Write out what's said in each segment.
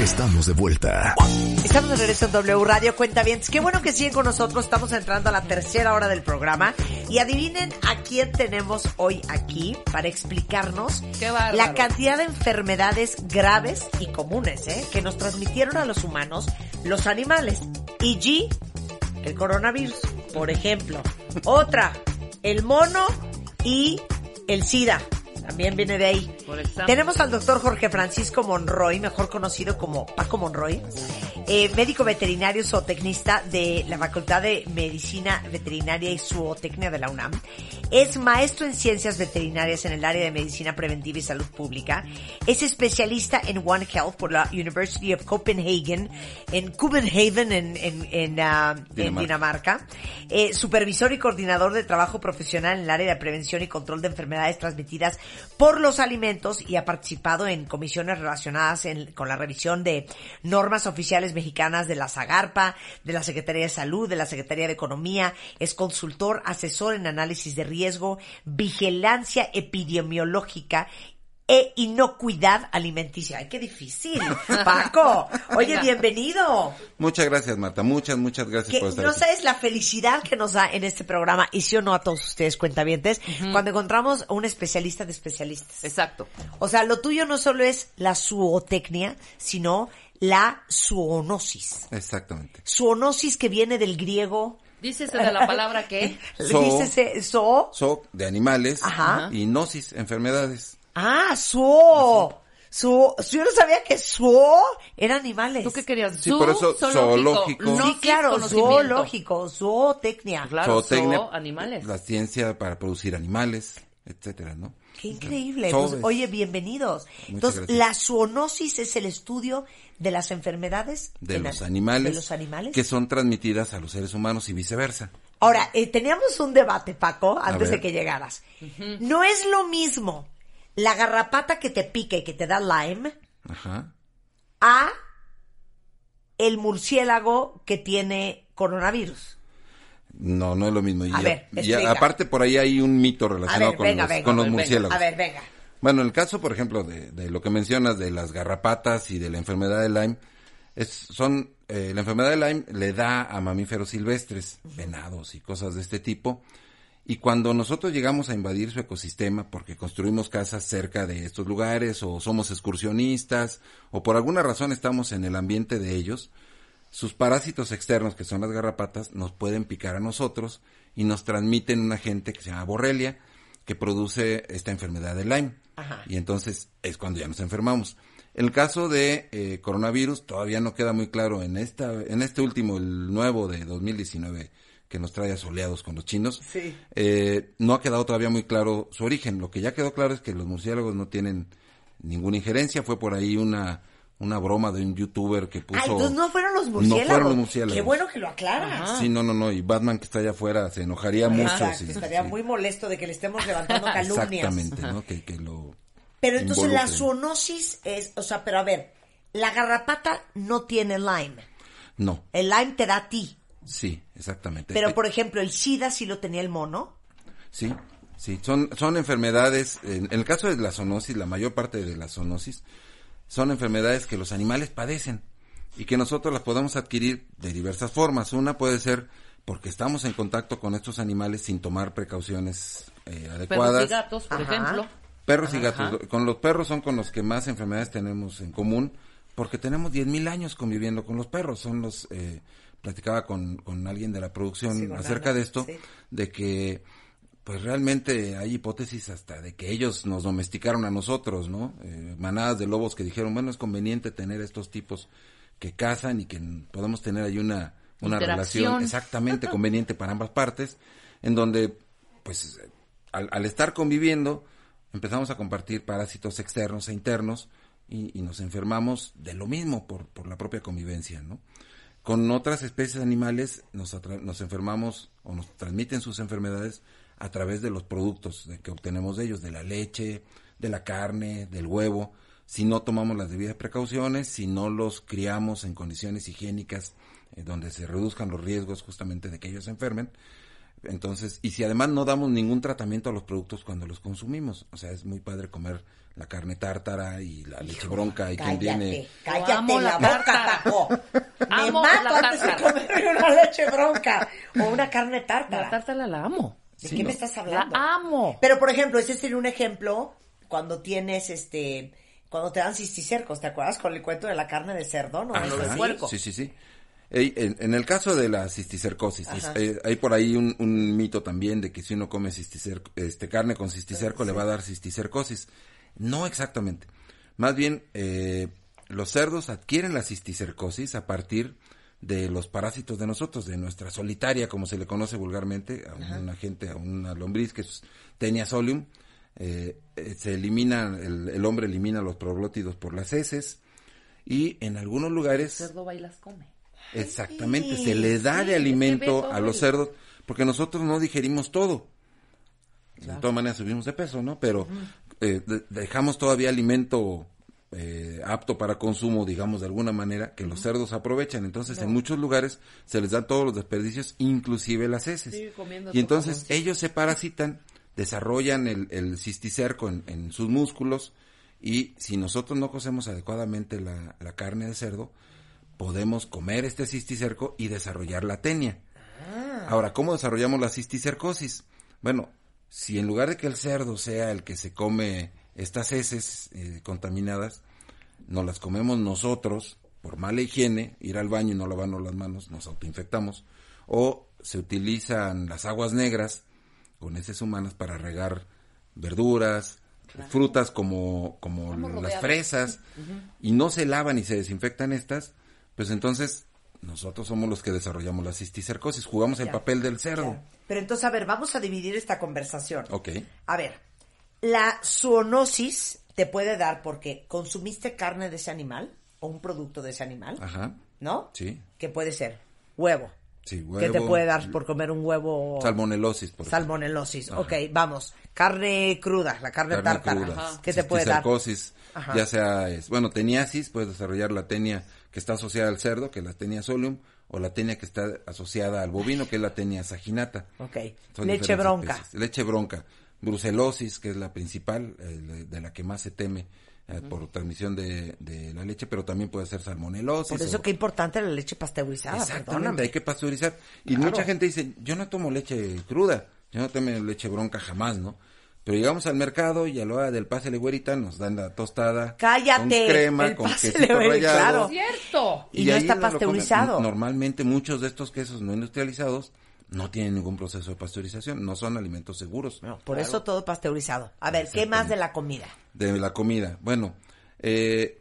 Estamos de vuelta. Estamos de regreso en W Radio Cuenta bien. Qué bueno que siguen con nosotros. Estamos entrando a la tercera hora del programa. Y adivinen a quién tenemos hoy aquí para explicarnos la cantidad de enfermedades graves y comunes ¿eh? que nos transmitieron a los humanos los animales. E.g., el coronavirus, por ejemplo. Otra, el mono y el SIDA. También viene de ahí. Por. Tenemos al doctor Jorge Francisco Monroy, mejor conocido como Paco Monroy, eh, médico veterinario zootecnista de la Facultad de Medicina Veterinaria y Zootecnia de la UNAM. Es maestro en ciencias veterinarias en el área de medicina preventiva y salud pública. Es especialista en One Health por la University of Copenhagen, en Copenhagen, en, en, en, ah, en Dinamarca. Eh, supervisor y coordinador de trabajo profesional en el área de prevención y control de enfermedades transmitidas por los alimentos y ha participado en comisiones relacionadas en- con la revisión de normas oficiales mexicanas de la SAGARPA, de la Secretaría de Salud, de la Secretaría de Economía, es consultor, asesor en análisis de riesgo, vigilancia epidemiológica e inocuidad alimenticia. Ay, qué difícil. Paco, oye, bienvenido. Muchas gracias, Marta. Muchas, muchas gracias Que por estar no aquí. sabes la felicidad que nos da en este programa, y sí o no a todos ustedes cuentavientes, cuando encontramos a un especialista de especialistas. Exacto. O sea, lo tuyo no solo es la zootecnia, sino la zoonosis. Exactamente. Zoonosis que viene del griego. Dícese de la palabra que. Zoo. Dícese zoo. So, de animales Ajá. y gnosis, enfermedades. Ah, zoo. Zoo. Yo no sabía que zoo eran animales. ¿Tú qué querías? Sí, por eso zoológico. No, Sí, claro, zoológico, zootecnia. Claro, Zootecnia, zoo, animales. La ciencia para producir animales, etcétera, ¿no? Qué increíble. Pues, es- oye, bienvenidos. Entonces, gracias. la zoonosis es el estudio de las enfermedades De en los la- animales. de los animales. Que son transmitidas a los seres humanos y viceversa. Ahora, eh, teníamos un debate, Paco, antes de que llegaras. No es lo mismo la garrapata que te pica y que te da Lyme Ajá. a el murciélago que tiene coronavirus. No, no es lo mismo. Y A ya- ver, ya- aparte por ahí hay un mito relacionado ver, con venga, los, venga. con los murciélagos. A ver, venga. Bueno, en el caso, por ejemplo, de, de lo que mencionas de las garrapatas y de la enfermedad de Lyme, es, son, eh, la enfermedad de Lyme le da a mamíferos silvestres, venados y cosas de este tipo. Y cuando nosotros llegamos a invadir su ecosistema porque construimos casas cerca de estos lugares o somos excursionistas o por alguna razón estamos en el ambiente de ellos, sus parásitos externos, que son las garrapatas, nos pueden picar a nosotros y nos transmiten un agente que se llama borrelia, que produce esta enfermedad de Lyme. Ajá. Y entonces es cuando ya nos enfermamos. El caso de eh, coronavirus todavía no queda muy claro en esta, en este último, el nuevo de 2019, que nos trae asoleados con los chinos. Sí. Eh, no ha quedado todavía muy claro su origen. Lo que ya quedó claro es que los murciélagos no tienen ninguna injerencia. Fue por ahí una, una broma de un youtuber que puso. Ah, entonces no fueron los No murciélagos. fueron los murciélagos. Qué bueno que lo aclaras. Sí, no, no, no. Y Batman que está allá afuera se enojaría mucho. Exacto, sí, estaría sí. muy molesto de que le estemos levantando calumnias. Exactamente, ¿no? Que, que lo. Pero entonces la involucren. zoonosis es, o sea, pero a ver, la garrapata no tiene Lyme. No, El Lyme te da a ti. sí, exactamente. Pero Eh, por ejemplo, el SIDA sí lo tenía el mono. Sí, sí, son, son enfermedades, en, en el caso de la zoonosis, la mayor parte de la zoonosis, son enfermedades que los animales padecen y que nosotros las podemos adquirir de diversas formas. Una puede ser porque estamos en contacto con estos animales sin tomar precauciones eh, Perros adecuadas. y gatos, por Ajá. ejemplo. Perros y Ajá. gatos. Con los perros son con los que más enfermedades tenemos en común, porque tenemos 10.000 años conviviendo con los perros. Son los, eh, platicaba con, con alguien de la producción Sí, acerca de esto, sí. de que pues realmente hay hipótesis hasta de que ellos nos domesticaron a nosotros, ¿no? Eh, manadas de lobos que dijeron, bueno, es conveniente tener estos tipos que cazan y que podemos tener ahí una, una relación exactamente conveniente para ambas partes, en donde, pues, al, al estar conviviendo, empezamos a compartir parásitos externos e internos y, y nos enfermamos de lo mismo por, por la propia convivencia, ¿no? Con otras especies animales nos, atra- nos enfermamos o nos transmiten sus enfermedades a través de los productos que obtenemos de ellos, de la leche, de la carne, del huevo. Si no tomamos las debidas precauciones, si no los criamos en condiciones higiénicas eh, donde se reduzcan los riesgos justamente de que ellos se enfermen, entonces, y si además no damos ningún tratamiento a los productos cuando los consumimos, o sea, es muy padre comer la carne tártara y la leche bronca y quien tiene Cállate, amo cállate la la boca, taco. Me Amo mato la antes de comerme una leche bronca o una carne tártara. La tártara la amo. ¿De Sí, qué no. me estás La hablando? amo. Pero, por ejemplo, ese sería un ejemplo cuando tienes, este, cuando te dan cisticercos, ¿te acuerdas? Con el cuento de la carne de cerdo, ¿no? Ajá, ¿Es así? puerco. Sí, sí, sí. Ey, en, en el caso de la cisticercosis, Ajá. eh, hay por ahí un, un mito también de que si uno come este, carne con cisticerco le va a dar cisticercosis. No exactamente. Más bien, eh, los cerdos adquieren la cisticercosis a partir de los parásitos de nosotros, de nuestra solitaria, como se le conoce vulgarmente, a una gente, a una lombriz que es Tenia solium. Eh, eh, se elimina, el, el hombre elimina los proglótidos por las heces y en algunos El lugares cerdo va y las come. Exactamente, Sí, se le da sí, de alimento a los el- cerdos, porque nosotros no digerimos todo. De todas maneras subimos de peso, ¿no? Pero eh, de- dejamos todavía alimento eh, apto para consumo, digamos de alguna manera, que los cerdos aprovechan. Entonces, en muchos lugares se les dan todos los desperdicios, inclusive las heces. Y entonces ellos se parasitan, desarrollan el, el cisticerco en, en sus músculos y si nosotros no cocemos adecuadamente la, la carne de cerdo, podemos comer este cisticerco y desarrollar la tenia. Ahora, ¿cómo desarrollamos la cisticercosis? Bueno, si en lugar de que el cerdo sea el que se come estas heces eh, contaminadas, nos las comemos nosotros por mala higiene, ir al baño y no lavarnos las manos, nos autoinfectamos, o se utilizan las aguas negras con heces humanas para regar verduras, frutas como, como las fresas, y no se lavan y se desinfectan estas, pues entonces nosotros somos los que desarrollamos la cisticercosis, jugamos el papel del cerdo. Ya. Pero entonces, a ver, vamos a dividir esta conversación. Ok. A ver, la zoonosis te puede dar porque consumiste carne de ese animal o un producto de ese animal, Ajá. ¿no? Sí. Que puede ser huevo. Sí, ¿Qué huevo. te puede dar por comer un huevo? Salmonelosis, por. Salmonelosis. Ajá. Ok, vamos. Carne cruda, la carne, Carne tártara. ¿Qué te puede dar? Ajá. ya sea, es, bueno, teniasis, puedes desarrollar la tenia que está asociada al cerdo, que es la tenia solium, o la tenia que está asociada al bovino, que es la tenia saginata. Ok. Son Leche bronca. especies. Leche bronca. Brucelosis, que es la principal, eh, de la que más se teme eh, por transmisión de, de la leche, pero también puede ser salmonelosis. Por eso o- qué importante la leche pasteurizada. Exactamente, perdóname. hay que pasteurizar. Y Claro. mucha gente dice, yo no tomo leche cruda, yo no tomo leche bronca jamás, ¿no? Pero llegamos al mercado y a la hora del pásele güerita nos dan la tostada Cállate, con crema, el con quesito güerita, rallado. claro. ¡Cierto! Y no ahí está pasteurizado. Normalmente muchos de estos quesos no industrializados no tienen ningún proceso de pasteurización, no son alimentos seguros. No, por eso todo pasteurizado. A ver, ¿qué más de la comida? De la comida, bueno, eh,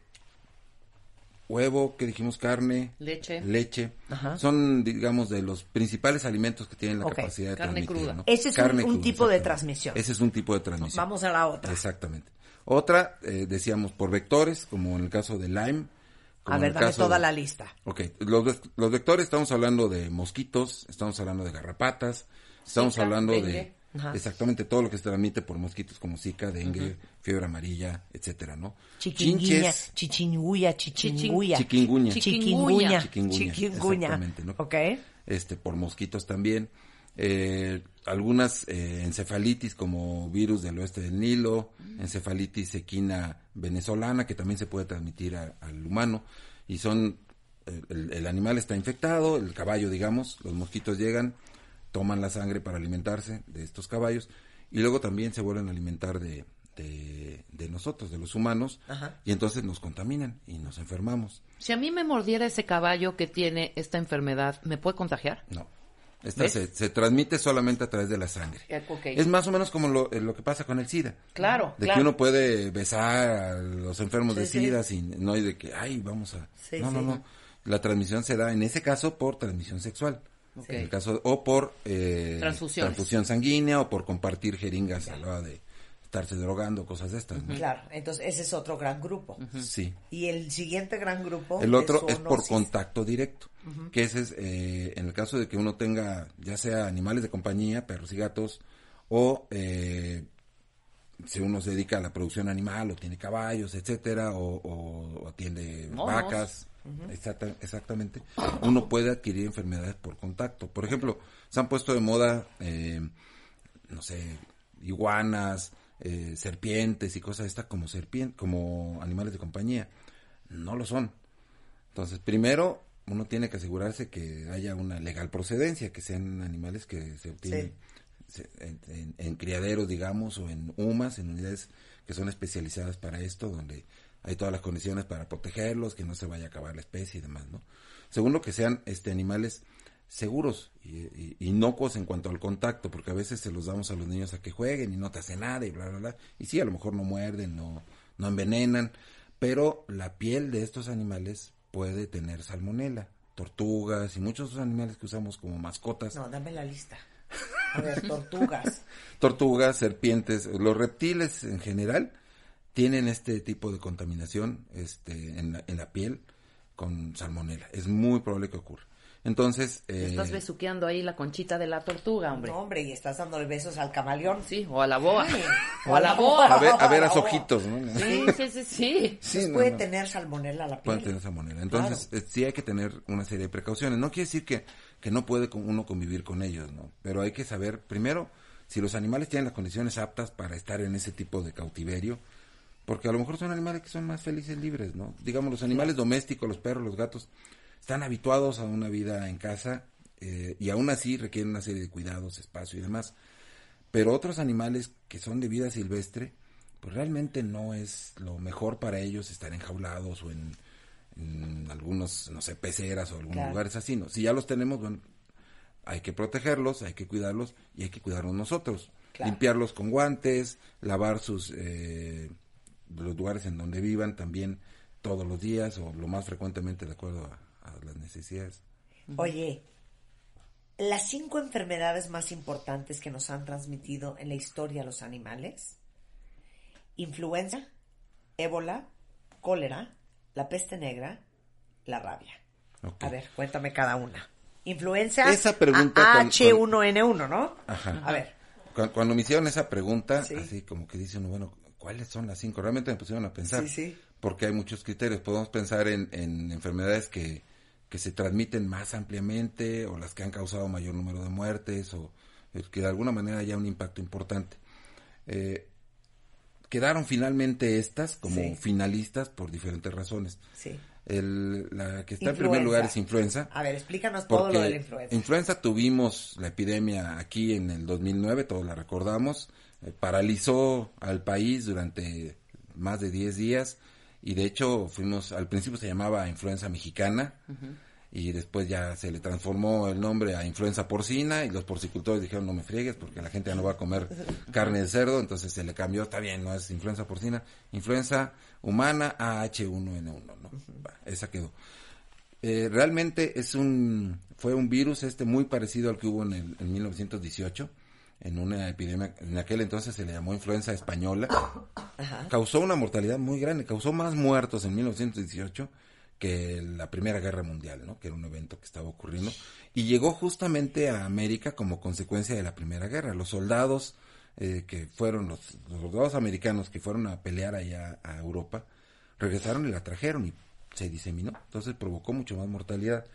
huevo, que dijimos carne, Leche. leche, Ajá. son, digamos, de los principales alimentos que tienen la capacidad de Carne transmitir. cruda. ¿no? Ese es un- tipo de transmisión. Ese es un tipo de transmisión. Vamos a la otra. Exactamente. Otra, eh, decíamos, por vectores, como en el caso de Lyme. Como A ver, dame toda de- la lista. Ok, los, los vectores estamos hablando de mosquitos, estamos hablando de garrapatas, estamos Zika, hablando dengue. de Ajá. exactamente todo lo que se transmite por mosquitos como Zika, dengue, fiebre amarilla, etcétera, ¿no? Chiquinguña, chichinguya, chichinguya. chiquinguña, Chiquinguña. chiquinguña, Chiquinguña. exactamente, ¿no? Ok. este por mosquitos también eh, algunas eh, encefalitis como virus del oeste del Nilo encefalitis equina venezolana que también se puede transmitir a- al humano y son el- el, el animal está infectado el caballo digamos los mosquitos llegan toman la sangre para alimentarse de estos caballos y luego también se vuelven a alimentar de de, de nosotros, de los humanos, Ajá. y entonces nos contaminan y nos enfermamos. Si a mí me mordiera ese caballo que tiene esta enfermedad, ¿me puede contagiar? No. Esta se, se transmite solamente a través de la sangre. Eh, ok. Es más o menos como lo, eh, lo que pasa con el SIDA. Claro, De claro. que uno puede besar a los enfermos de Sí, sí. SIDA sin, no hay de que, ay, vamos a... Sí, no, no, no. La transmisión se da en ese caso por transmisión sexual. En el caso, o por eh, transfusión sanguínea o por compartir jeringas a la hora de estarse drogando, cosas de estas. ¿no? Claro, entonces ese es otro gran grupo. Sí. Y el siguiente gran grupo. El otro es por contacto directo, que ese es eh, en el caso de que uno tenga ya sea animales de compañía, perros y gatos, o eh, si uno se dedica a la producción animal o tiene caballos, etcétera, o, o- o atiende Monos. vacas, exacta- exactamente, uno puede adquirir enfermedades por contacto. Por ejemplo, se han puesto de moda, eh, no sé, iguanas, eh, serpientes y cosas estas como serpien como animales de compañía. No lo son. Entonces, primero, uno tiene que asegurarse que haya una legal procedencia, que sean animales que se obtienen se- en, en- en criaderos, digamos, o en UMAS, en unidades que son especializadas para esto, donde hay todas las condiciones para protegerlos, que no se vaya a acabar la especie y demás, ¿no? Segundo, que sean este animales seguros y, y- inocuos en cuanto al contacto, porque a veces se los damos a los niños a que jueguen y no te hace nada y bla, bla, bla. Y sí, a lo mejor no muerden, no, no envenenan, pero la piel de estos animales puede tener salmonela, tortugas y muchos otros animales que usamos como mascotas. No, dame la lista. A ver, tortugas. Tortugas, serpientes, los reptiles en general tienen este tipo de contaminación este, en, la, en la piel con salmonela. Es muy probable que ocurra. Entonces, eh, Estás besuqueando ahí la conchita de la tortuga, hombre. No, hombre, y estás dándole besos al camaleón. Sí, o a la boa. Sí. O a la boa. a ver, a ver a No. ojitos, ¿no? Sí, sí, sí, sí. Sí, no, puede no. tener salmonela la piel. Pueden tener salmonela. Entonces, eh, sí hay que tener una serie de precauciones. No quiere decir que, que no puede con- uno convivir con ellos, ¿no? Pero hay que saber, primero, si los animales tienen las condiciones aptas para estar en ese tipo de cautiverio, porque a lo mejor son animales que son más felices libres, ¿no? Digamos, los animales domésticos, los perros, los gatos, están habituados a una vida en casa eh, y aún así requieren una serie de cuidados, espacio y demás. Pero otros animales que son de vida silvestre, pues realmente no es lo mejor para ellos estar enjaulados o en, en algunos, no sé, peceras o algunos Claro. lugares así, ¿no? Si ya los tenemos, bueno, hay que protegerlos, hay que cuidarlos y hay que cuidarnos nosotros. Claro. Limpiarlos con guantes, lavar sus, eh, los lugares en donde vivan también todos los días o lo más frecuentemente de acuerdo a, a las necesidades. Oye, las cinco enfermedades más importantes que nos han transmitido en la historia los animales: influenza, ébola, cólera, la peste negra, la rabia. A ver, cuéntame cada una. Influenza, Esa pregunta A- con- H1N1, ¿no? Ajá. A ver, Cu- Cuando me hicieron esa pregunta, Sí. así como que dicen, bueno, ¿cuáles son las cinco? Realmente me pusieron a pensar. Sí, sí. Porque hay muchos criterios. Podemos pensar en, en enfermedades que, que se transmiten más ampliamente o las que han causado mayor número de muertes o eh, que de alguna manera haya un impacto importante. Eh, quedaron finalmente estas como Sí. finalistas por diferentes razones. sí. El, la que está en primer lugar es influenza. A ver, explícanos todo lo de la influenza. influenza tuvimos la epidemia aquí en el 2009, todos la recordamos, eh, paralizó al país durante más de 10 días y de hecho fuimos, al principio se llamaba influenza mexicana y después ya se le transformó el nombre a influenza porcina y los porcicultores dijeron no me friegues porque la gente ya no va a comer carne de cerdo, entonces se le cambió, está bien, no es influenza porcina, influenza humana AH1N1, ¿no? Va, esa quedó. Eh, realmente es un fue un virus este muy parecido al que hubo en, el, en 1918 en una epidemia en aquel entonces se le llamó influenza española causó una mortalidad muy grande causó más muertos en 1918 que la Primera Guerra Mundial, ¿no? Que era un evento que estaba ocurriendo y llegó justamente a América como consecuencia de la Primera Guerra. Los soldados eh, que fueron los, los soldados americanos que fueron a pelear allá a Europa regresaron y la trajeron y se diseminó. Entonces provocó mucho más mortalidad.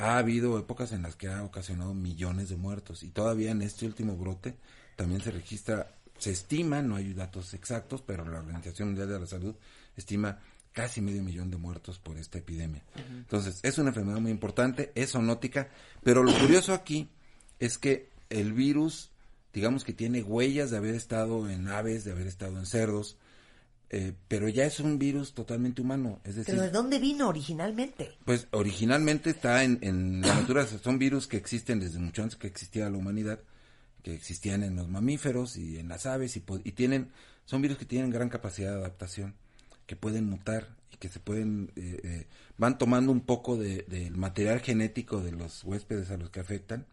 Ha habido épocas en las que ha ocasionado millones de muertos y todavía en este último brote también se registra, se estima, no hay datos exactos, pero la Organización Mundial de la Salud estima casi medio millón de muertos por esta epidemia. Entonces, es una enfermedad muy importante, es zoonótica, pero lo curioso aquí es que el virus, digamos que tiene huellas de haber estado en aves, de haber estado en cerdos, eh, pero ya es un virus totalmente humano, es decir, ¿Pero de dónde vino originalmente? pues originalmente está en, en la naturaleza, son virus que existen desde mucho antes que existía la humanidad, que existían en los mamíferos y en las aves y, tienen, son virus que tienen gran capacidad de adaptación, que pueden mutar y que se pueden, eh, eh, van tomando un poco de- del material genético de los huéspedes a los que afectan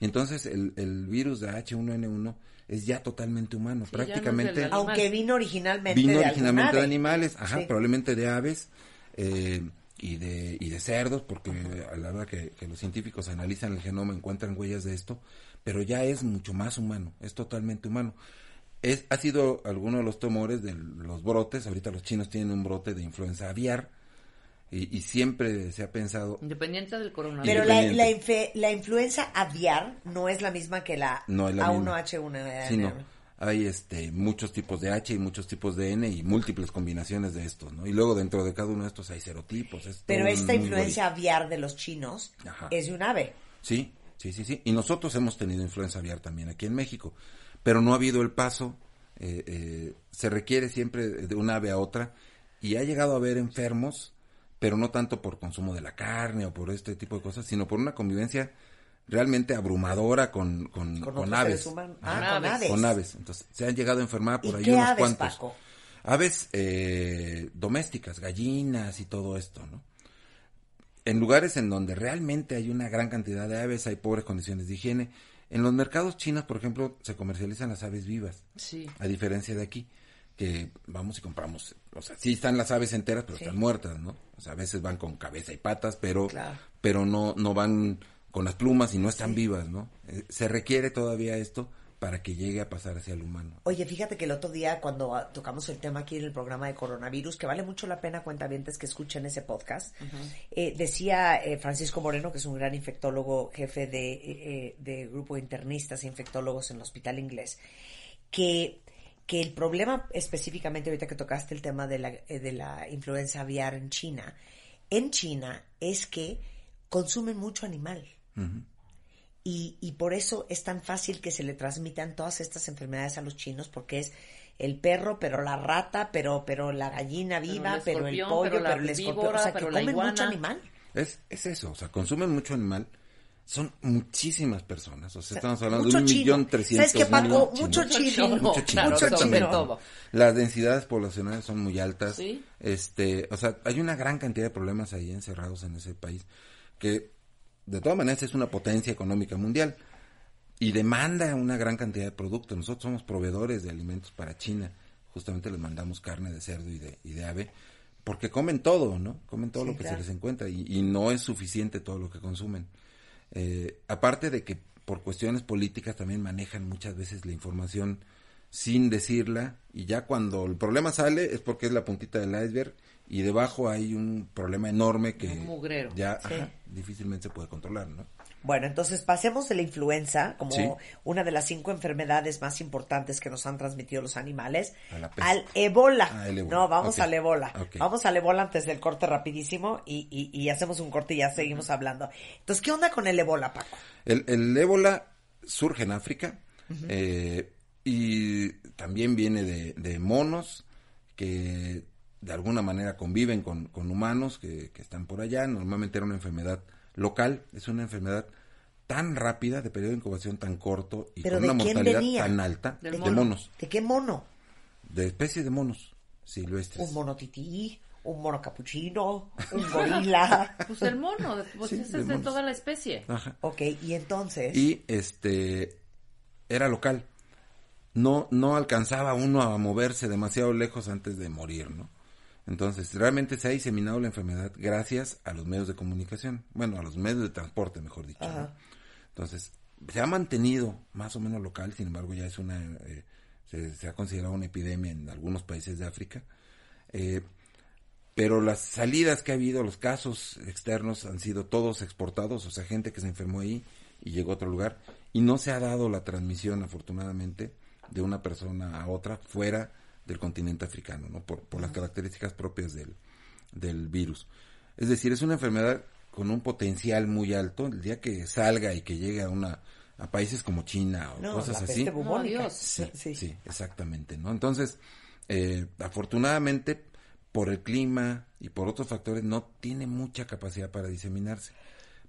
Y entonces el, el virus de H1N1 es ya totalmente humano, Sí, no prácticamente. Aunque vino originalmente vino de originalmente de animales, ajá, Sí. probablemente de aves eh, y de y de cerdos, porque a la hora que, que los científicos analizan el genoma encuentran huellas de esto, pero ya es mucho más humano, es totalmente humano. Es, ha sido alguno de los tumores de los brotes, ahorita los chinos tienen un brote de influenza aviar y, y siempre se ha pensado, Independiente del coronavirus. Pero la, la, infe- la influenza aviar no es la misma que la No es la misma. A1H1N1. Sí, no. Hay este muchos tipos de H y muchos tipos de N y múltiples combinaciones de estos, ¿no? Y luego dentro de cada uno de estos hay serotipos. es Pero esta influencia aviar de los chinos Ajá. es de un ave. Sí, sí, sí, sí. Y nosotros hemos tenido influenza aviar también aquí en México, pero no ha habido el paso. eh, eh, se requiere siempre de una ave a otra y ha llegado a haber enfermos, pero no tanto por consumo de la carne o por este tipo de cosas, sino por una convivencia realmente abrumadora con, con, Con con otros aves. Ajá. Ah, con aves. aves. Con aves. Entonces, se han llegado a enfermar por ¿Y ahí qué unos aves, cuantos. Paco? Aves eh, domésticas, gallinas y todo esto, ¿no? En lugares en donde realmente hay una gran cantidad de aves, hay pobres condiciones de higiene. En los mercados chinos, por ejemplo, se comercializan las aves vivas, Sí. a diferencia de aquí, que vamos y compramos, o sea, sí están las aves enteras, pero Sí. están muertas, ¿no? O sea, a veces van con cabeza y patas, pero, Claro. pero no, no van con las plumas y no están vivas, ¿no? Eh, se requiere todavía esto para que llegue a pasar hacia el humano. Oye, fíjate que el otro día cuando ah, tocamos el tema aquí en el programa de coronavirus, que vale mucho la pena cuentavientes que escuchen ese podcast, eh, decía eh, Francisco Moreno, que es un gran infectólogo, jefe de, de grupo de internistas e infectólogos en el hospital inglés, que, que el problema específicamente ahorita que tocaste el tema de la, eh, de la influenza aviar en China, en China es que consumen mucho animal. Y, y por eso es tan fácil que se le transmitan todas estas enfermedades a los chinos, porque es el perro, pero la rata, pero, pero la gallina viva, el pero el, pollo, pero pero, la el escorpión. O sea, que comen mucho animal. Es, es eso, o sea, consumen mucho animal. Son muchísimas personas, o sea, estamos hablando mucho de un chino. millón trescientos ¿Sabes qué, Paco? mil Mucho chino. Mucho chino, Claro, sobre exactamente. todo. Las densidades poblacionales son muy altas. Sí. Este, o sea, hay una gran cantidad de problemas ahí encerrados en ese país que de todas maneras es una potencia económica mundial y demanda una gran cantidad de productos. Nosotros somos proveedores de alimentos para China. Justamente les mandamos carne de cerdo y de, y de ave porque comen todo, ¿no? Comen todo Sí, lo que claro. se les encuentra y, y no es suficiente todo lo que consumen. Eh, aparte de que por cuestiones políticas también manejan muchas veces la información sin decirla y ya cuando el problema sale es porque es la puntita del iceberg y debajo hay un problema enorme que Un mugrero. ya Sí. ajá, difícilmente se puede controlar, ¿no? Bueno, entonces pasemos de la influenza como Sí. una de las cinco enfermedades más importantes que nos han transmitido los animales al ébola. Ah. No, vamos al ébola. Ok. Vamos al ébola antes del corte rapidísimo y, y, y hacemos un corte y ya seguimos hablando. Entonces, ¿qué onda con el ébola, Paco? El, el ébola surge en África eh, y también viene de, de monos que de alguna manera conviven con, con humanos que, que están por allá. Normalmente era una enfermedad local, es una enfermedad tan rápida, de periodo de incubación tan corto y ¿Pero con de una mortalidad venía? tan alta de mono. monos, ¿De qué mono? de especies de monos silvestres. Un mono tití, un mono capuchino, un gorila. Pues el mono, pues Sí, ese de es de monos. toda la especie. Ajá. ok, y entonces... y este era local. No, no alcanzaba uno a moverse demasiado lejos antes de morir, ¿no? Entonces, realmente se ha diseminado la enfermedad gracias a los medios de comunicación, bueno, a los medios de transporte, mejor dicho. ¿no? Entonces, se ha mantenido más o menos local, sin embargo, ya es una, eh, se, se ha considerado una epidemia en algunos países de África. Eh, pero las salidas que ha habido, los casos externos han sido todos exportados, o sea, gente que se enfermó ahí y llegó a otro lugar, y no se ha dado la transmisión, afortunadamente, de una persona a otra fuera del continente africano, ¿no? Por, por las características propias del, del virus. Es decir, es una enfermedad con un potencial muy alto, el día que salga y que llegue a una a países como China o No, cosas la así. peste bubónica. No, Dios. Sí, sí, exactamente, ¿no? Entonces, eh, afortunadamente, por el clima y por otros factores, no tiene mucha capacidad para diseminarse.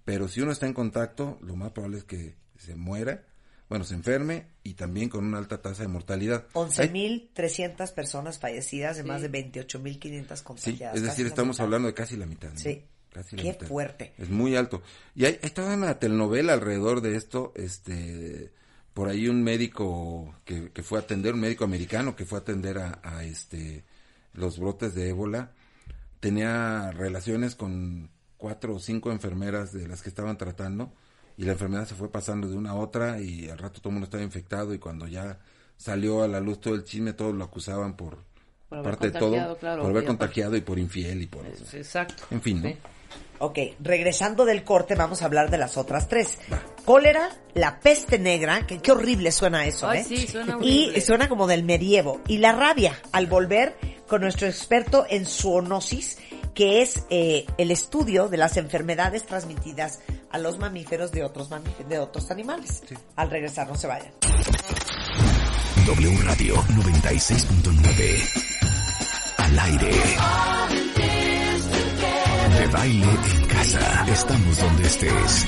Pero si uno está en contacto, lo más probable es que se muera, bueno, se enferme y también con una alta tasa de mortalidad. Hay- 11.300 personas fallecidas de Sí. más de 28.500 Sí, contagiadas. es casi decir, estamos hablando de casi la mitad. ¿no? Sí. Casi la Qué mitad. fuerte. Es muy alto. Y hay, hay toda una telenovela alrededor de esto, este, por ahí un médico que, que fue a atender, un médico americano que fue a atender a, a, este, los brotes de ébola, tenía relaciones con cuatro o cinco enfermeras de las que estaban tratando y la enfermedad se fue pasando de una a otra y al rato todo el mundo estaba infectado y cuando ya salió a la luz todo el chisme, todos lo acusaban por, parte de todo, contagiado, claro, por haber y contagiado y por infiel y por... Es- Exacto. En fin, ¿no? Sí. Ok, regresando del corte, vamos a hablar de las otras tres. Cólera, la peste negra, que qué horrible suena eso, Ay, ¿eh? sí, suena Y horrible. suena como del medievo. Y la rabia, al volver con nuestro experto en zoonosis, que es eh, el estudio de las enfermedades transmitidas a los mamíferos de otros mamíferos, de otros animales. Al regresar, no se vayan. W Radio 96.9. Al aire. De baile en casa. Estamos donde estés.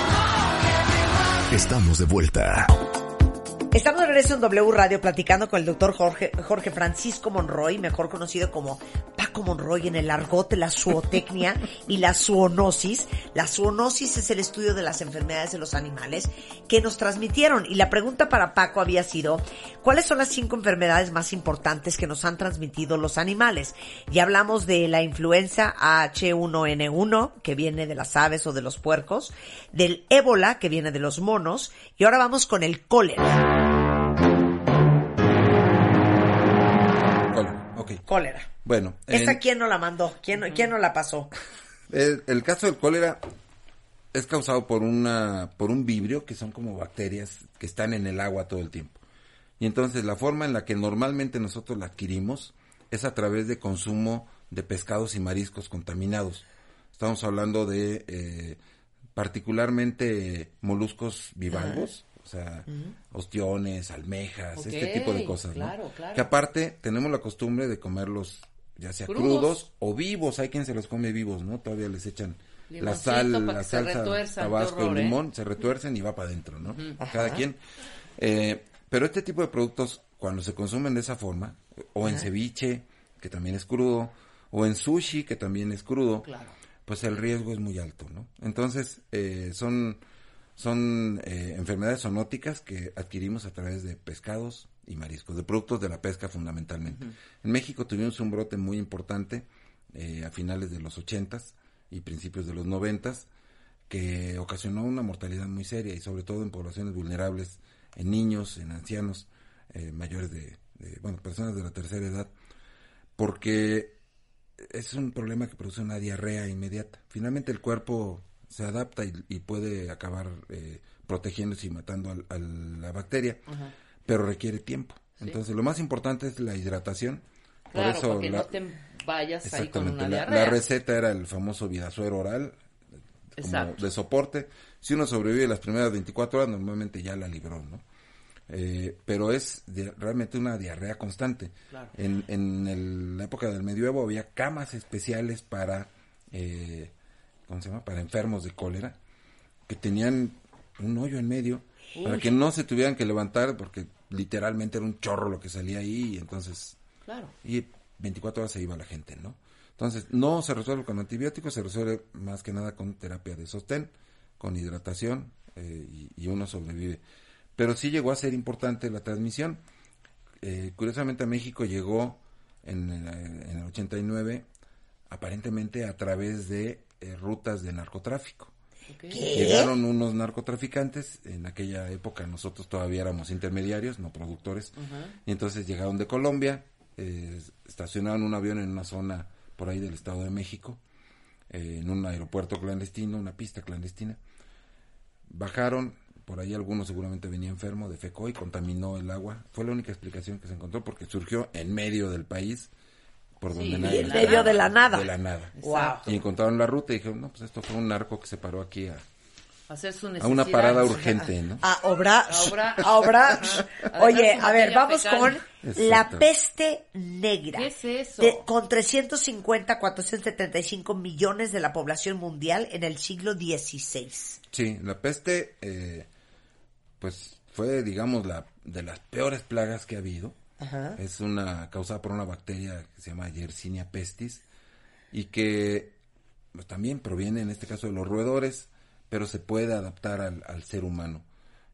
Estamos de vuelta. Estamos de regreso en W Radio platicando con el doctor Jorge, Jorge Francisco Monroy, mejor conocido como Paco Monroy en el argot de la zootecnia y la zoonosis. La zoonosis es el estudio de las enfermedades de los animales que nos transmitieron. Y la pregunta para Paco había sido, ¿cuáles son las cinco enfermedades más importantes que nos han transmitido los animales? Ya hablamos de la influenza H1N1, que viene de las aves o de los puercos, del ébola, que viene de los monos, y ahora vamos con el cólera. Cólera. Bueno, ¿Esta en- quién no la mandó? ¿Quién, ¿quién no la pasó? El, el caso del cólera es causado por una por un vibrio que son como bacterias que están en el agua todo el tiempo. Y entonces la forma en la que normalmente nosotros la adquirimos es a través de consumo de pescados y mariscos contaminados. Estamos hablando de eh, particularmente moluscos bivalvos, o sea, ostiones, almejas, este tipo de cosas, ¿no? claro, claro. Que aparte tenemos la costumbre de comerlos ya sea Crudos. crudos, o vivos, hay quien se los come vivos, ¿no? Todavía les echan la sal, la salsa, tabasco y ¿eh? limón, se retuercen y va para adentro, ¿no? Cada quien. Eh, pero este tipo de productos, cuando se consumen de esa forma, o en ceviche, que también es crudo, o en sushi, que también es crudo, Claro. pues el riesgo es muy alto, ¿no? Entonces, eh, son, son eh, enfermedades zoonóticas que adquirimos a través de pescados y mariscos, de productos de la pesca fundamentalmente. En México tuvimos un brote muy importante eh, a finales de los ochentas y principios de los noventas que ocasionó una mortalidad muy seria y sobre todo en poblaciones vulnerables, en niños, en ancianos, eh, mayores de, de, bueno, personas de la tercera edad, porque es un problema que produce una diarrea inmediata. Finalmente el cuerpo se adapta y, y puede acabar eh, protegiéndose y matando al- a la bacteria, pero requiere tiempo. Entonces lo más importante es la hidratación. Claro, Por eso para que la- no te vayas ahí con una La, diarrea. la receta era el famoso Vidasuero oral, como de soporte. Si uno sobrevive las primeras 24 horas, normalmente ya la libró, ¿no? Eh, pero es de- realmente una diarrea constante. Claro. En, en el- la época del medioevo había camas especiales para, eh, ¿cómo se llama? Para enfermos de cólera, que tenían un hoyo en medio, para que no se tuvieran que levantar, porque literalmente era un chorro lo que salía ahí, y entonces Claro. y 24 horas se iba la gente, ¿no? Entonces, no se resuelve con antibióticos, se resuelve más que nada con terapia de sostén, con hidratación, eh, y, y uno sobrevive. Pero sí llegó a ser importante la transmisión. Eh, curiosamente a México llegó en, el- en el 89, aparentemente a través de eh, rutas de narcotráfico. Llegaron unos narcotraficantes, en aquella época nosotros todavía éramos intermediarios, no productores, y entonces llegaron de Colombia, eh, estacionaron un avión en una zona por ahí del Estado de México, eh, en un aeropuerto clandestino, una pista clandestina, bajaron, por ahí algunos seguramente venía enfermo, defecó y contaminó el agua, fue la única explicación que se encontró porque surgió en medio del país, por donde Sí, nadie en medio de la nada. De la nada. Wow. Y encontraron la ruta y dijeron, no, pues esto fue un narco que se paró aquí a, Hacer su a necesidad. una parada urgente, ¿no? A obrar. A obrar. A obrar. A Oye, a ver, vamos fecal. con Exacto. la peste negra. ¿Qué es eso? De- con 350, 475 millones de la población mundial en el siglo XVI. Sí, la peste, eh, pues fue, digamos, la de las peores plagas que ha habido. Ajá. Es una causada por una bacteria que se llama Yersinia pestis y que pues, también proviene en este caso de los roedores, pero se puede adaptar al, al ser humano.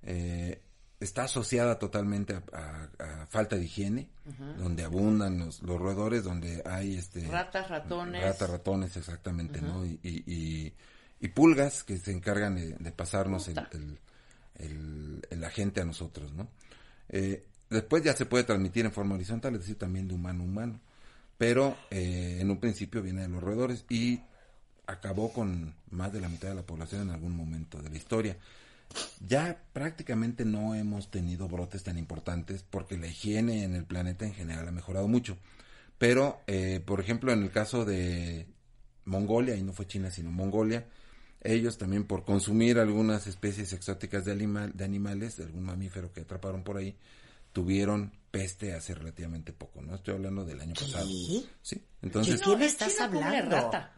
Eh, está asociada totalmente a, a- a falta de higiene, donde abundan los, los roedores, donde hay este Ratas, ratones. ratas, ratones, exactamente, ¿no? Y, y, y- y pulgas que se encargan de, de pasarnos el, el- el agente a nosotros, ¿no? Eh, después ya se puede transmitir en forma horizontal, es decir, también de humano a humano. Pero eh, en un principio viene de los roedores y acabó con más de la mitad de la población en algún momento de la historia. Ya prácticamente no hemos tenido brotes tan importantes porque la higiene en el planeta en general ha mejorado mucho. Pero, eh, por ejemplo, en el caso de Mongolia, y no fue China, sino Mongolia, ellos también por consumir algunas especies exóticas de, animal, de animales, de algún mamífero que atraparon por ahí, tuvieron peste hace relativamente poco, ¿no? Estoy hablando del año pasado. Sí, ¿De entonces quién No, estás China come hablando? rata.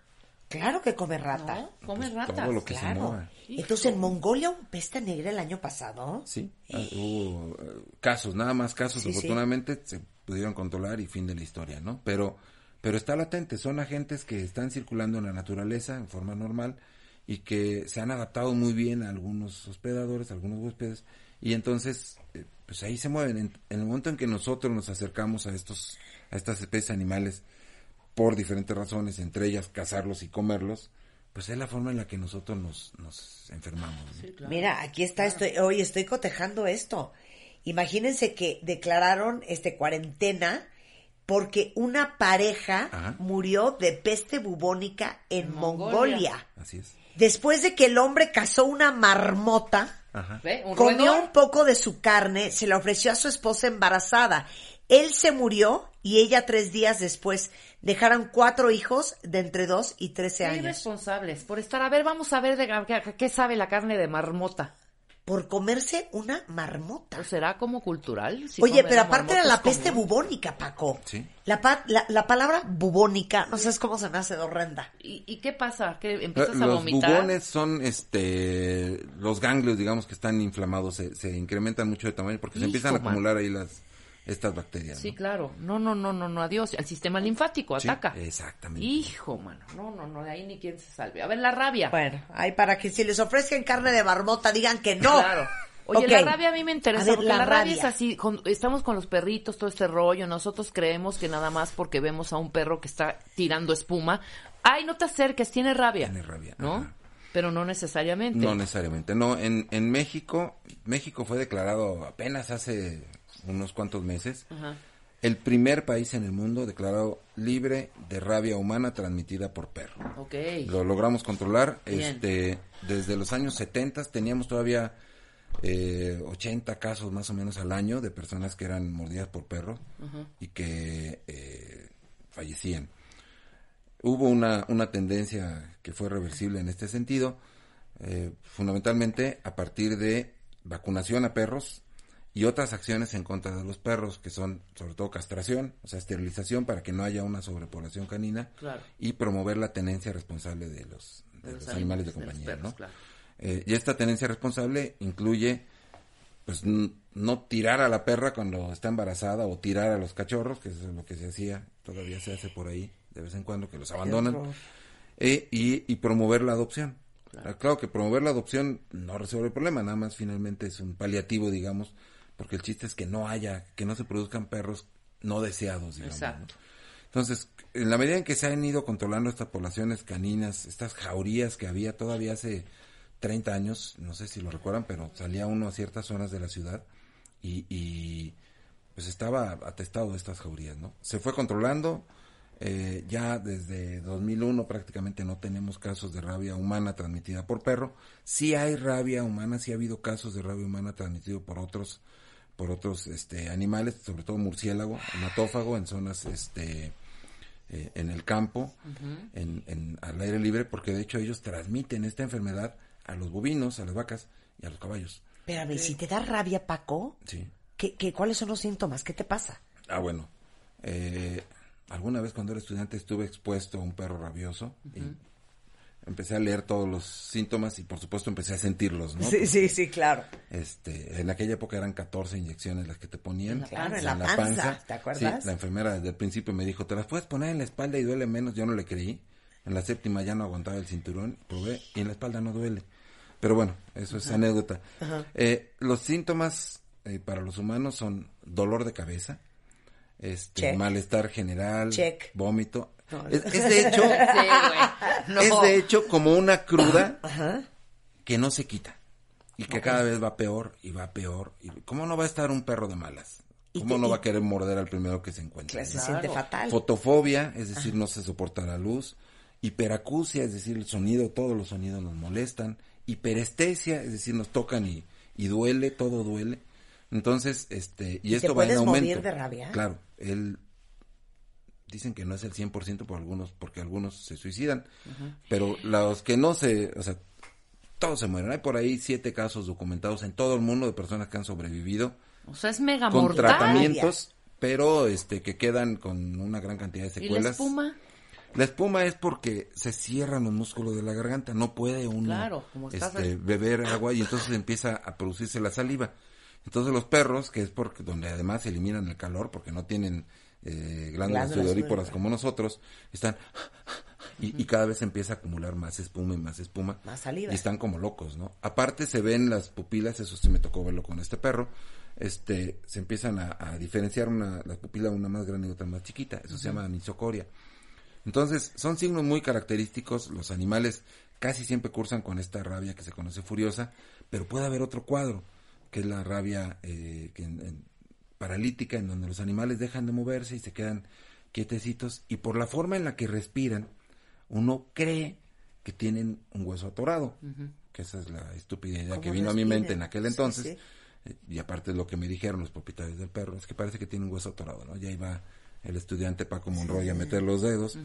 Claro que come rata. ¿No? Come pues, ratas. todo lo que se Claro. mueva. Entonces, en Mongolia hubo peste negra el año pasado. Sí, ah, hubo eh, casos, nada más casos, Sí, sí. afortunadamente se pudieron controlar y fin de la historia, ¿no? Pero, pero está latente, son agentes que están circulando en la naturaleza en forma normal y que se han adaptado muy bien a algunos hospedadores, a algunos huéspedes, y entonces, eh, pues ahí se mueven. En, en el momento en que nosotros nos acercamos a estos, a estas especies animales, por diferentes razones, entre ellas cazarlos y comerlos, pues es la forma en la que nosotros nos, nos enfermamos. ¿no? Sí, claro. Mira, aquí está, estoy, hoy estoy cotejando esto. Imagínense que declararon este cuarentena porque una pareja Ajá. murió de peste bubónica en En Mongolia. Mongolia. Así es. Después de que el hombre cazó una marmota, Ajá. ¿Ve? Un comió roedor. un poco de su carne, se la ofreció a su esposa embarazada. Él se murió y ella tres días después dejaron cuatro hijos de entre dos y trece años. irresponsables. Por estar, a ver, vamos a ver de qué sabe la carne de marmota. Por comerse una marmota. ¿O será como cultural? Si Oye, pero aparte era la es peste común. bubónica, Paco. Sí. La, pa- la, la palabra bubónica, no sabes cómo se me hace de horrenda. ¿Y, y qué pasa? ¿Que empiezas a Los vomitar? bubones son este los ganglios, digamos, que están inflamados, se, se incrementan mucho de tamaño porque se empiezan a acumular ahí las estas bacterias. Sí, ¿no? claro. No, no, no, no, no, adiós. El sistema linfático Sí, ataca. exactamente. Hijo, mano. No, no, no, de ahí ni quien se salve. A ver, la rabia. Bueno, hay para que si les ofrezcan carne de marmota digan que no. Claro. Oye, Ok. la rabia a mí me interesa ver, porque la la, rabia, es rabia. así, con- estamos con los perritos, todo este rollo, nosotros creemos que nada más porque vemos a un perro que está tirando espuma, ay, no te acerques, tiene rabia. Tiene rabia, ¿no? ajá. Pero no necesariamente. No necesariamente. No, en, en México, México fue declarado apenas hace unos cuantos meses Ajá. el primer país en el mundo declarado libre de rabia humana transmitida por perro. Lo logramos controlar. Bien. Este, desde los años 70 teníamos todavía eh, 80 casos más o menos al año de personas que eran mordidas por perros y que eh, fallecían. Hubo una, una tendencia que fue reversible en este sentido, eh, fundamentalmente a partir de vacunación a perros y otras acciones en contra de los perros, que son sobre todo castración, o sea, esterilización para que no haya una sobrepoblación canina Claro. y promover la tenencia responsable de los, de los animales de compañía, perros, ¿no? claro. Eh, y esta tenencia responsable incluye pues no tirar a la perra cuando está embarazada o tirar a los cachorros, que eso es lo que se hacía, todavía se hace por ahí de vez en cuando, que los abandonan. Eh, y, y promover la adopción. Claro. que promover la adopción no resuelve el problema, nada más finalmente es un paliativo, digamos, porque el chiste es que no haya, que no se produzcan perros no deseados, digamos. ¿no? Exacto. Entonces, en la medida en que se han ido controlando estas poblaciones caninas, estas jaurías que había todavía hace 30 años, no sé si lo recuerdan, pero salía uno a ciertas zonas de la ciudad y, y, pues estaba atestado de estas jaurías, ¿no? Se fue controlando, eh, ya desde 2001 prácticamente no tenemos casos de rabia humana transmitida por perro. Sí hay rabia humana, sí ha habido casos de rabia humana transmitido por otros por otros este animales, sobre todo murciélago, hematófago en zonas este eh, en el campo, en, en- al aire libre, porque de hecho ellos transmiten esta enfermedad a los bovinos, a las vacas y a los caballos. Pero a ver, si te da rabia, Paco, Sí. ¿qué, qué, cuáles son los síntomas? ¿Qué te pasa? Ah, bueno. Eh, alguna vez cuando era estudiante estuve expuesto a un perro rabioso y empecé a leer todos los síntomas y por supuesto empecé a sentirlos, ¿no? Sí, sí, sí, claro. Este, en aquella época eran 14 inyecciones las que te ponían. Claro, en la panza, ¿te acuerdas? Sí, la enfermera desde el principio me dijo, te las puedes poner en la espalda y duele menos. Yo no le creí. En la séptima ya no aguantaba el cinturón, probé y en la espalda no duele. Pero bueno, eso es anécdota. Eh, los síntomas eh, para los humanos son dolor de cabeza, este, Check. malestar general, Check. vómito. No. Es, es de hecho, Sí, güey. No. es de hecho como una cruda Ajá. que no se quita y que cada vez va peor y va peor. Y ¿Cómo no va a estar un perro de malas? ¿Cómo te- no va a querer morder al primero que se encuentre? Se no? siente fatal. Fotofobia, es decir, no se soporta la luz. Hiperacusia, es decir, el sonido, todos los sonidos nos molestan. Hiperestesia, es decir, nos tocan y, y duele, todo duele. Entonces, este, y esto va en aumento. morir de rabia? Claro, él dicen que no es el 100% por algunos porque algunos se suicidan, pero los que no se, o sea, todos se mueren. Hay por ahí siete casos documentados en todo el mundo de personas que han sobrevivido O sea, es mega con mortal. tratamientos, pero este que quedan con una gran cantidad de ¿Y secuelas. la espuma? La espuma es porque se cierran los músculos de la garganta, no puede uno Claro, como estás este, beber agua y entonces empieza a producirse la saliva. Entonces los perros, que es porque donde además eliminan el calor porque no tienen eh, glándulas sudoríparas. como nosotros, están y, y cada vez empieza a acumular más espuma y más espuma. Más saliva. Y están como locos, ¿no? Aparte se ven las pupilas, eso sí me tocó verlo con este perro, este, se empiezan a, a diferenciar una, la pupila una más grande y otra más chiquita, eso se llama anisocoria. Entonces, son signos muy característicos, los animales casi siempre cursan con esta rabia que se conoce furiosa, pero puede haber otro cuadro, que es la rabia eh, que en- en- paralítica, en donde los animales dejan de moverse y se quedan quietecitos, y por la forma en la que respiran, uno cree que tienen un hueso atorado, que esa es la estúpida idea ¿Cómo que vino a mi mente en aquel entonces, sí. eh, y aparte lo que me dijeron los propietarios del perro, es que parece que tiene un hueso atorado, ¿no? Ya iba el estudiante Paco Monroy a meter los dedos,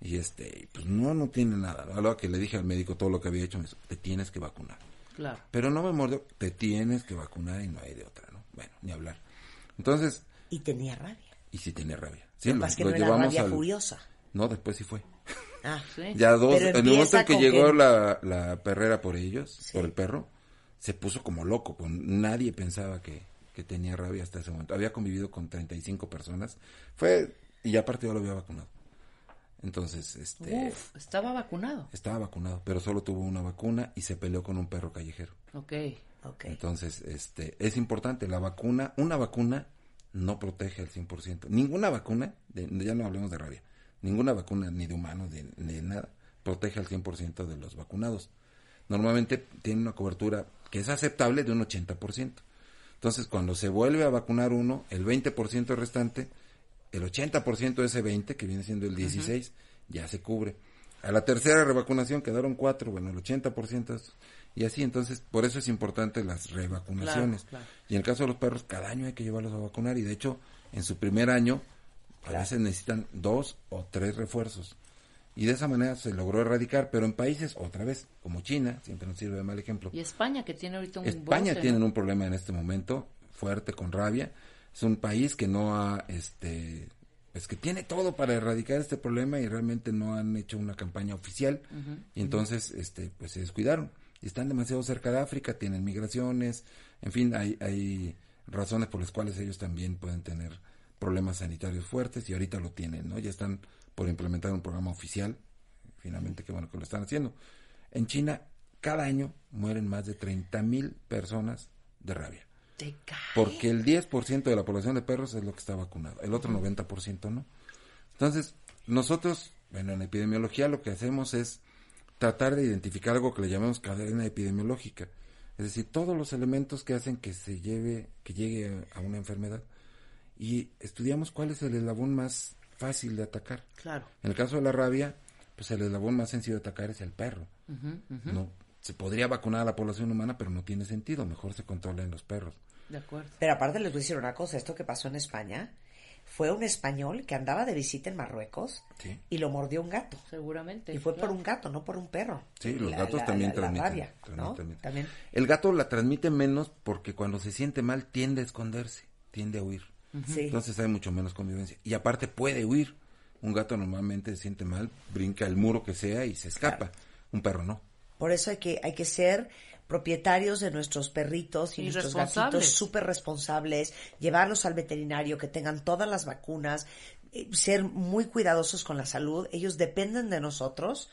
y este, pues no, no tiene nada. A lo que le dije al médico todo lo que había hecho, me dijo, te tienes que vacunar. Claro. Pero no me mordió, te tienes que vacunar y no hay de otra, ¿no? Bueno, ni hablar. Entonces, Y tenía rabia. y sí tenía rabia. Sí, Lo no era llevamos rabia al- furiosa. No, después sí fue. Ah, Sí. Ya dos, Pero en el momento en que llegó la, la perrera por ellos, Sí. por el perro, se puso como loco. Con, nadie pensaba que, que tenía rabia hasta ese momento. Había convivido con 35 personas. Fue, y aparte yo lo había vacunado. Entonces, este, Uf, estaba vacunado. estaba vacunado, pero solo tuvo una vacuna y se peleó con un perro callejero. Ok. ok. Entonces, este, es importante, la vacuna, una vacuna no protege al 100%. Ninguna vacuna, de- ya no hablemos de rabia, ninguna vacuna, ni de humanos, ni, ni de nada, protege al 100% de los vacunados. Normalmente tiene una cobertura que es aceptable de un 80%. Entonces, cuando se vuelve a vacunar uno, el 20% restante, el 80% de ese 20, que viene siendo el 16, ya se cubre. A la tercera revacunación quedaron cuatro, bueno, el 80% es- y así, entonces, por eso es importante las revacunaciones. Claro, claro. Y en el caso de los perros, cada año hay que llevarlos a vacunar y de hecho, en su primer año, a veces necesitan dos o tres refuerzos. Y de esa manera se logró erradicar, pero en países, otra vez, como China, siempre nos sirve de mal ejemplo. Y España, que tiene ahorita un España brote, tiene ¿no? un problema en este momento fuerte con rabia. Es un país que no ha, este, pues que tiene todo para erradicar este problema y realmente no han hecho una campaña oficial. Y entonces, este, pues se descuidaron. Y están demasiado cerca de África, tienen migraciones, en fin, hay, hay razones por las cuales ellos también pueden tener problemas sanitarios fuertes y ahorita lo tienen, ¿no? Ya están por implementar un programa oficial, finalmente qué bueno que lo están haciendo. En China, cada año mueren más de 30 mil personas de rabia. Te cae. Porque el 10% de la población de perros es lo que está vacunado, el otro 90% no. Entonces, nosotros, bueno, en epidemiología lo que hacemos es tratar de identificar algo que le llamamos cadena epidemiológica. Es decir, todos los elementos que hacen que se lleve, que llegue a una enfermedad. Y estudiamos cuál es el eslabón más fácil de atacar. Claro. En el caso de la rabia, pues el eslabón más sencillo de atacar es el perro. No, se podría vacunar a la población humana, pero no tiene sentido. Mejor se controla en los perros. De acuerdo. Pero aparte les voy a decir una cosa, esto que pasó en España fue un español que andaba de visita en Marruecos Sí. y lo mordió un gato. Seguramente. Y fue por un gato, no por un perro. Sí, los La- gatos la- también la- la transmiten. rabia, ¿no? transmiten. También. El gato la transmite menos porque cuando se siente mal tiende a esconderse, tiende a huir. Sí. Entonces hay mucho menos convivencia. Y aparte puede huir. Un gato normalmente se siente mal, brinca el muro que sea y se escapa. Un perro no. Por eso hay que, hay que ser propietarios de nuestros perritos y, Y nuestros gatitos súper responsables, llevarlos al veterinario, que tengan todas las vacunas, eh, ser muy cuidadosos con la salud. Ellos dependen de nosotros,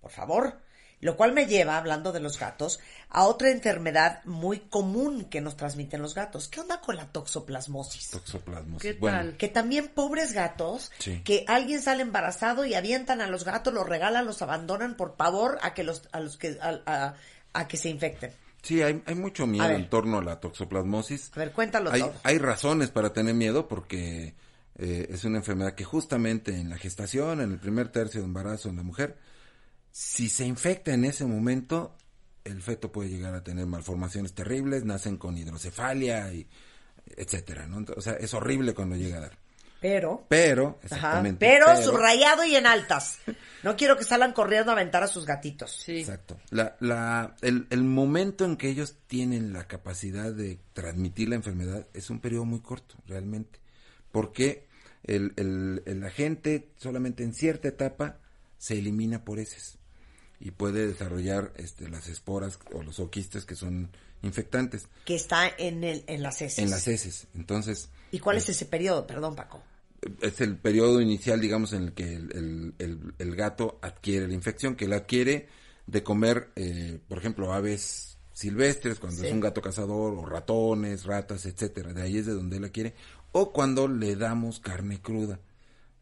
por favor. Lo cual me lleva, hablando de los gatos, a otra enfermedad muy común que nos transmiten los gatos. ¿Qué onda con la toxoplasmosis? Toxoplasmosis. ¿Qué bueno, tal? que también pobres gatos, Sí. que alguien sale embarazado y avientan a los gatos, los regalan, los abandonan por pavor a que los a los que a, a- a que se infecten. Sí, hay, hay mucho miedo en torno a la toxoplasmosis. A ver, cuéntalo hay, todo. hay razones para tener miedo porque eh, es una enfermedad que justamente en la gestación, en el primer tercio de embarazo en la mujer, si se infecta en ese momento, el feto puede llegar a tener malformaciones terribles, nacen con hidrocefalia y etcétera, ¿no? O sea, es horrible cuando llega a dar. Pero, Pero, ajá, pero, subrayado y en altas. No quiero que salgan corriendo a aventar a sus gatitos. Sí. Exacto. La, la, el, el momento en que ellos tienen la capacidad de transmitir la enfermedad es un periodo muy corto, realmente. Porque el, el, el agente solamente en cierta etapa se elimina por heces y puede desarrollar este, las esporas o los oquistes que son infectantes Que está en el en las heces. en las heces. Entonces, ¿Y cuál es ese periodo? Perdón, Paco. es el periodo inicial, digamos, en el que el, el- el- el gato adquiere la infección, que la adquiere de comer, eh, por ejemplo, aves silvestres, cuando Sí. es un gato cazador, o ratones, ratas, etcétera. De ahí es de donde la quiere. O cuando le damos carne cruda,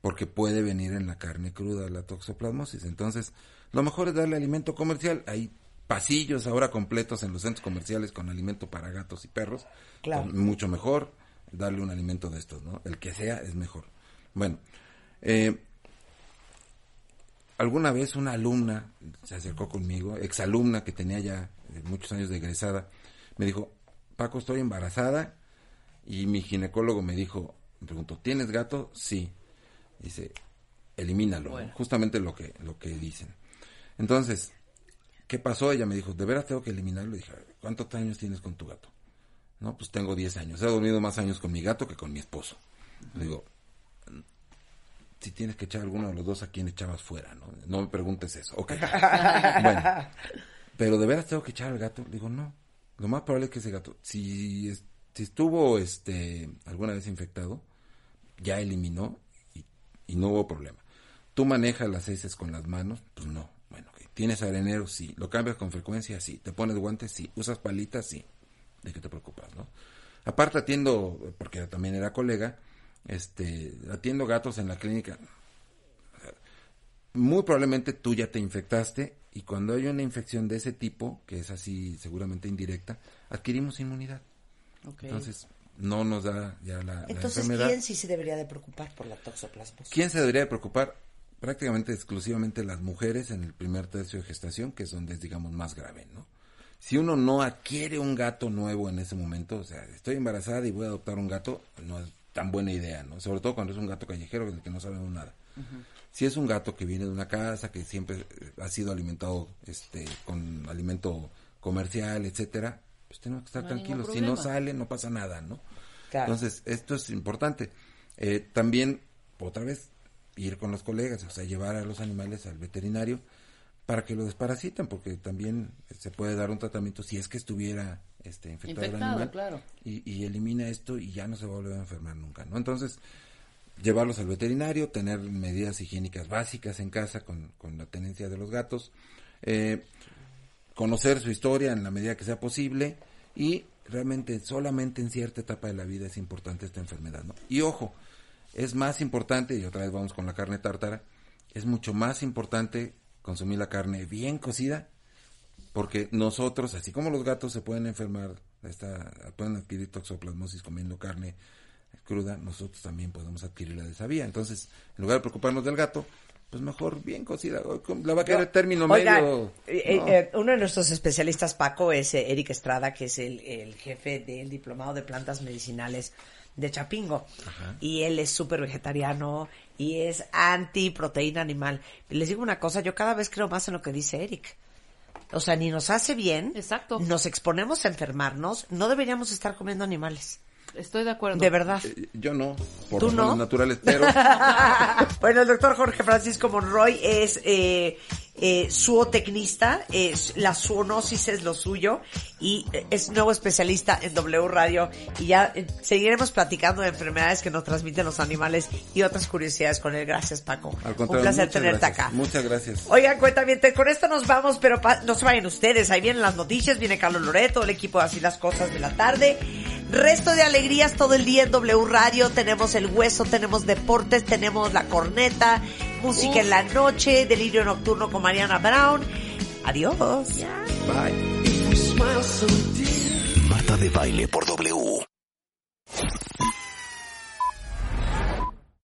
porque puede venir en la carne cruda la toxoplasmosis. Entonces, lo mejor es darle alimento comercial. Hay pasillos ahora completos en los centros comerciales con alimento para gatos y perros. Claro. Entonces, mucho mejor darle un alimento de estos, ¿no? El que sea es mejor. Bueno, eh, alguna vez una alumna se acercó conmigo, exalumna que tenía ya eh, muchos años de egresada, me dijo, Paco, estoy embarazada y mi ginecólogo me dijo, me preguntó, ¿tienes gato? Sí. Dice, elimínalo, justamente lo que, lo que dicen. Entonces, ¿qué pasó? Ella me dijo, ¿de veras tengo que eliminarlo? Y dije, ¿cuántos años tienes con tu gato? No, pues tengo 10 años. He dormido más años con mi gato que con mi esposo. Le digo, si tienes que echar alguno de los dos, ¿a quién echabas fuera? No, no me preguntes eso. Ok. bueno, pero de veras tengo que echar al gato. Digo, no. Lo más probable es que ese gato, si, es- si estuvo este alguna vez infectado, ya eliminó y, y no hubo problema. ¿Tú manejas las heces con las manos? Pues no. ¿Tienes arenero? Sí. ¿Lo cambias con frecuencia? Sí. ¿Te pones guantes? Sí. ¿Usas palitas? Sí. ¿De qué te preocupas, no? Aparte atiendo, porque también era colega, este, atiendo gatos en la clínica. Muy probablemente tú ya te infectaste y cuando hay una infección de ese tipo, que es así seguramente indirecta, adquirimos inmunidad. Entonces, no nos da ya la, la Entonces, enfermedad. ¿quién sí se debería de preocupar por la toxoplasmosis? ¿Quién se debería de preocupar? Prácticamente exclusivamente las mujeres en el primer tercio de gestación, que es donde es, digamos, más grave, ¿no? Si uno no adquiere un gato nuevo en ese momento, o sea, estoy embarazada y voy a adoptar un gato, no es tan buena idea, ¿no? Sobre todo cuando es un gato callejero del que no sabemos nada. Si es un gato que viene de una casa, que siempre eh, ha sido alimentado este con alimento comercial, etcétera, pues tenemos que estar No tranquilos. Si no sale, no pasa nada, ¿no? Claro. Entonces, esto es importante. Eh, también, otra vez, ir con los colegas, o sea, llevar a los animales al veterinario para que lo desparasiten, porque también se puede dar un tratamiento si es que estuviera este, infectado, el animal claro. y, y elimina esto y ya no se va a volver a enfermar nunca, ¿no? Entonces, llevarlos al veterinario, tener medidas higiénicas básicas en casa con, con la tenencia de los gatos, eh, conocer su historia en la medida que sea posible y realmente solamente en cierta etapa de la vida es importante esta enfermedad, ¿no? Y ojo, es más importante, y otra vez vamos con la carne tártara, es mucho más importante consumir la carne bien cocida, porque nosotros, así como los gatos se pueden enfermar, esta, pueden adquirir toxoplasmosis comiendo carne cruda, nosotros también podemos adquirirla de esa vía. Entonces, en lugar de preocuparnos del gato, pues mejor bien cocida. La va a quedar término medio. eh, no. eh, uno de nuestros especialistas, Paco, es eh, Eric Estrada, que es el, el jefe del diplomado de plantas medicinales de Chapingo. Y él es súper vegetariano y es anti proteína animal. Y les digo una cosa, yo cada vez creo más en lo que dice Eric. O sea, ni nos hace bien. Exacto. Nos exponemos a enfermarnos. No deberíamos estar comiendo animales. Estoy de acuerdo. De verdad. Eh, Yo no, por ¿Tú no? naturales, pero bueno, el doctor Jorge Francisco Monroy es eh, eh, zootecnista, es, la zoonosis es lo suyo y eh, es nuevo especialista en W Radio y ya eh, seguiremos platicando de enfermedades que nos transmiten los animales y otras curiosidades con él. Gracias, Paco. al Un placer tenerte gracias. acá. Muchas gracias. Oigan, cuéntame, con esto nos vamos, pero pa- no se vayan ustedes. Ahí vienen las noticias, viene Carlos Loreto, el equipo de Así las Cosas de la tarde. Resto de alegrías todo el día en W Radio. Tenemos el hueso, tenemos deportes, tenemos la corneta, música en la noche, delirio nocturno con Mariana Brown. Adiós. Bye. Marta de baile por W.